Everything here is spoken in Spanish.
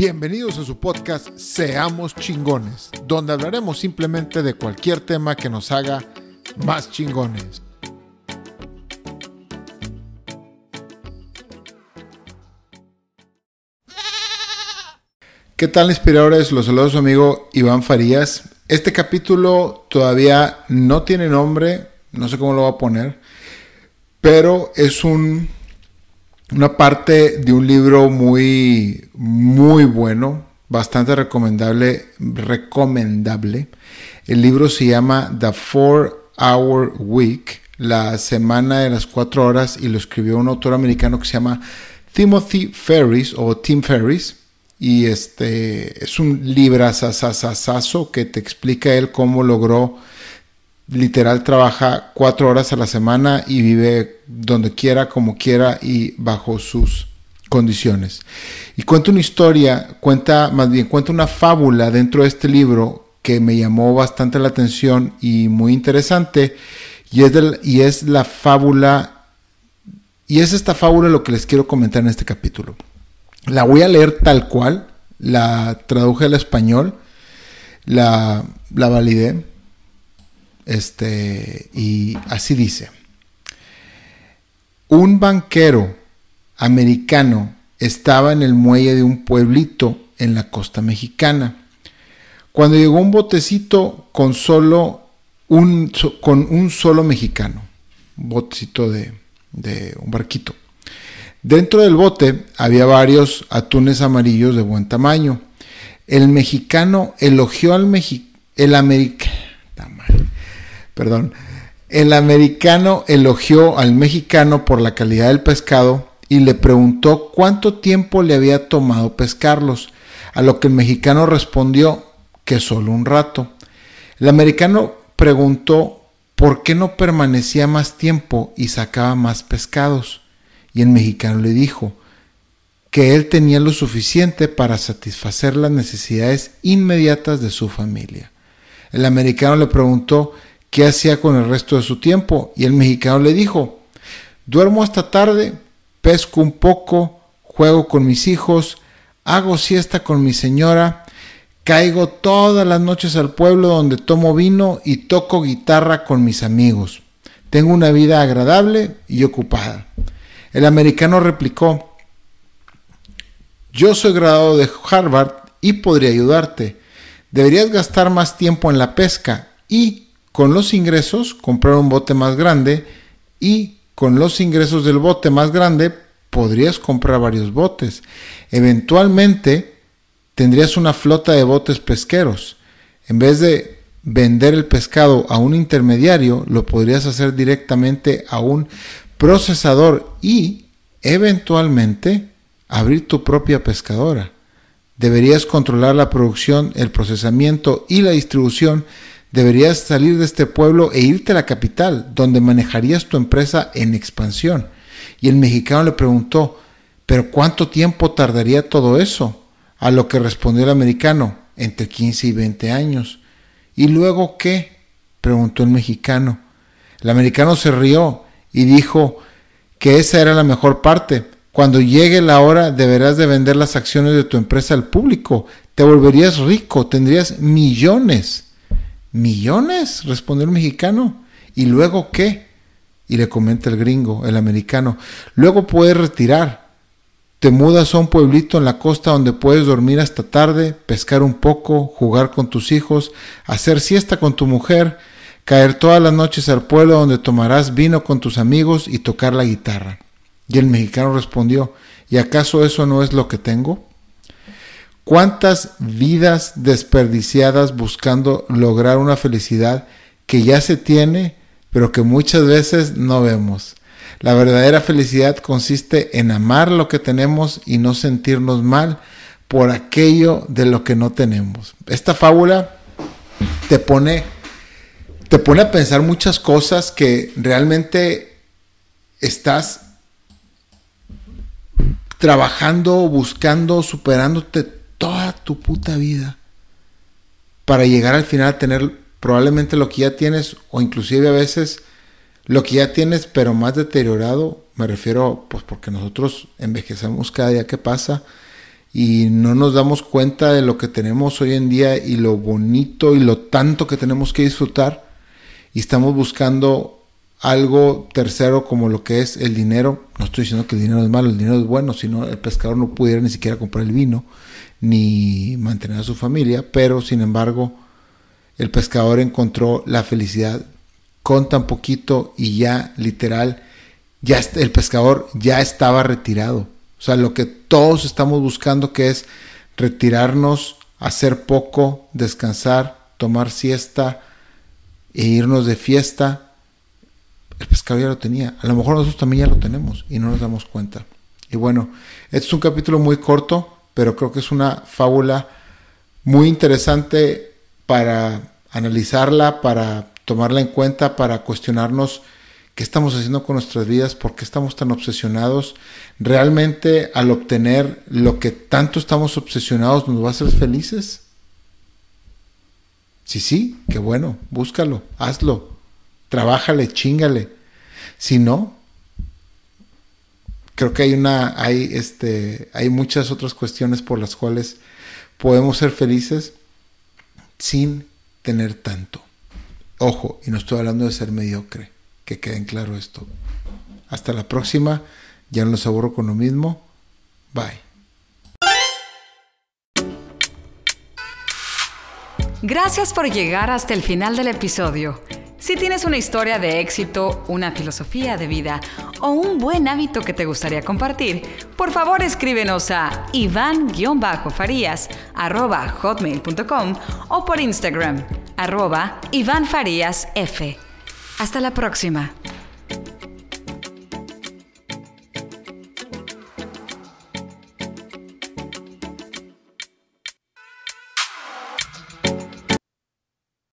Bienvenidos a su podcast Seamos chingones, donde hablaremos simplemente de cualquier tema que nos haga más chingones. ¿Qué tal inspiradores? Los saludos su amigo Iván Farías. Este capítulo todavía no tiene nombre, no sé cómo lo voy a poner, pero es un una parte de un libro muy, muy bueno, bastante recomendable, recomendable. El libro se llama The Four Hour Week, la semana de las cuatro horas, y lo escribió un autor americano que se llama Timothy Ferris o Tim Ferris. Y este es un librazazazazo que te explica él cómo logró literal trabaja cuatro horas a la semana y vive donde quiera, como quiera y bajo sus condiciones. Y cuenta una historia, cuenta, más bien, cuenta una fábula dentro de este libro que me llamó bastante la atención y muy interesante. Y es, y es la fábula, y es esta fábula lo que les quiero comentar en este capítulo. La voy a leer tal cual, la traduje al español, la, la validé este, y así dice. Un banquero americano estaba en el muelle de un pueblito en la costa mexicana. Cuando llegó un botecito con solo un, con un solo mexicano, un botecito de, de un barquito. Dentro del bote había varios atunes amarillos de buen tamaño. El mexicano elogió al mexicano, el americano, perdón, el americano elogió al mexicano por la calidad del pescado y le preguntó cuánto tiempo le había tomado pescarlos, a lo que el mexicano respondió que solo un rato. El americano preguntó por qué no permanecía más tiempo y sacaba más pescados, y el mexicano le dijo que él tenía lo suficiente para satisfacer las necesidades inmediatas de su familia. El americano le preguntó qué hacía con el resto de su tiempo. Y el mexicano le dijo, duermo hasta tarde, pesco un poco, juego con mis hijos, hago siesta con mi señora, caigo todas las noches al pueblo donde tomo vino y toco guitarra con mis amigos. Tengo una vida agradable y ocupada. El americano replicó, yo soy graduado de Harvard y podría ayudarte. Deberías gastar más tiempo en la pesca y con los ingresos comprar un bote más grande y con los ingresos del bote más grande podrías comprar varios botes. Eventualmente tendrías una flota de botes pesqueros. En vez de vender el pescado a un intermediario, lo podrías hacer directamente a un procesador y eventualmente abrir tu propia pescadora. Deberías controlar la producción, el procesamiento y la distribución Deberías salir de este pueblo e irte a la capital, donde manejarías tu empresa en expansión. Y el mexicano le preguntó, ¿pero cuánto tiempo tardaría todo eso? A lo que respondió el americano, entre 15 y 20 años. ¿Y luego qué? preguntó el mexicano. El americano se rió y dijo que esa era la mejor parte. Cuando llegue la hora deberás de vender las acciones de tu empresa al público. Te volverías rico, tendrías millones. ¿Millones? respondió el mexicano. ¿Y luego qué? Y le comenta el gringo, el americano. Luego puedes retirar. Te mudas a un pueblito en la costa donde puedes dormir hasta tarde, pescar un poco, jugar con tus hijos, hacer siesta con tu mujer, caer todas las noches al pueblo donde tomarás vino con tus amigos y tocar la guitarra. Y el mexicano respondió, ¿y acaso eso no es lo que tengo? ¿Cuántas vidas desperdiciadas buscando lograr una felicidad que ya se tiene, pero que muchas veces no vemos? La verdadera felicidad consiste en amar lo que tenemos y no sentirnos mal por aquello de lo que no tenemos. Esta fábula te pone, te pone a pensar muchas cosas que realmente estás trabajando, buscando, superándote toda tu puta vida para llegar al final a tener probablemente lo que ya tienes o inclusive a veces lo que ya tienes pero más deteriorado, me refiero pues porque nosotros envejecemos cada día que pasa y no nos damos cuenta de lo que tenemos hoy en día y lo bonito y lo tanto que tenemos que disfrutar. Y estamos buscando algo tercero como lo que es el dinero. No estoy diciendo que el dinero es malo, el dinero es bueno, sino el pescador no pudiera ni siquiera comprar el vino ni mantener a su familia, pero sin embargo el pescador encontró la felicidad con tan poquito y ya literal, ya el pescador ya estaba retirado. O sea, lo que todos estamos buscando que es retirarnos, hacer poco, descansar, tomar siesta e irnos de fiesta. El pescador ya lo tenía. A lo mejor nosotros también ya lo tenemos y no nos damos cuenta. Y bueno, este es un capítulo muy corto, pero creo que es una fábula muy interesante para analizarla, para tomarla en cuenta, para cuestionarnos qué estamos haciendo con nuestras vidas, por qué estamos tan obsesionados. ¿Realmente al obtener lo que tanto estamos obsesionados nos va a hacer felices? Sí, sí, qué bueno, búscalo, hazlo, trabájale, chingale. Si no, creo que hay una, hay este, hay muchas otras cuestiones por las cuales podemos ser felices sin tener tanto. Ojo, y no estoy hablando de ser mediocre que queden claro esto. Hasta la próxima, ya no los aburro con lo mismo. Bye. Gracias por llegar hasta el final del episodio. Si tienes una historia de éxito, una filosofía de vida o un buen hábito que te gustaría compartir, por favor escríbenos a iván-farías.hotmail.com o por Instagram, arroba. Hasta la próxima.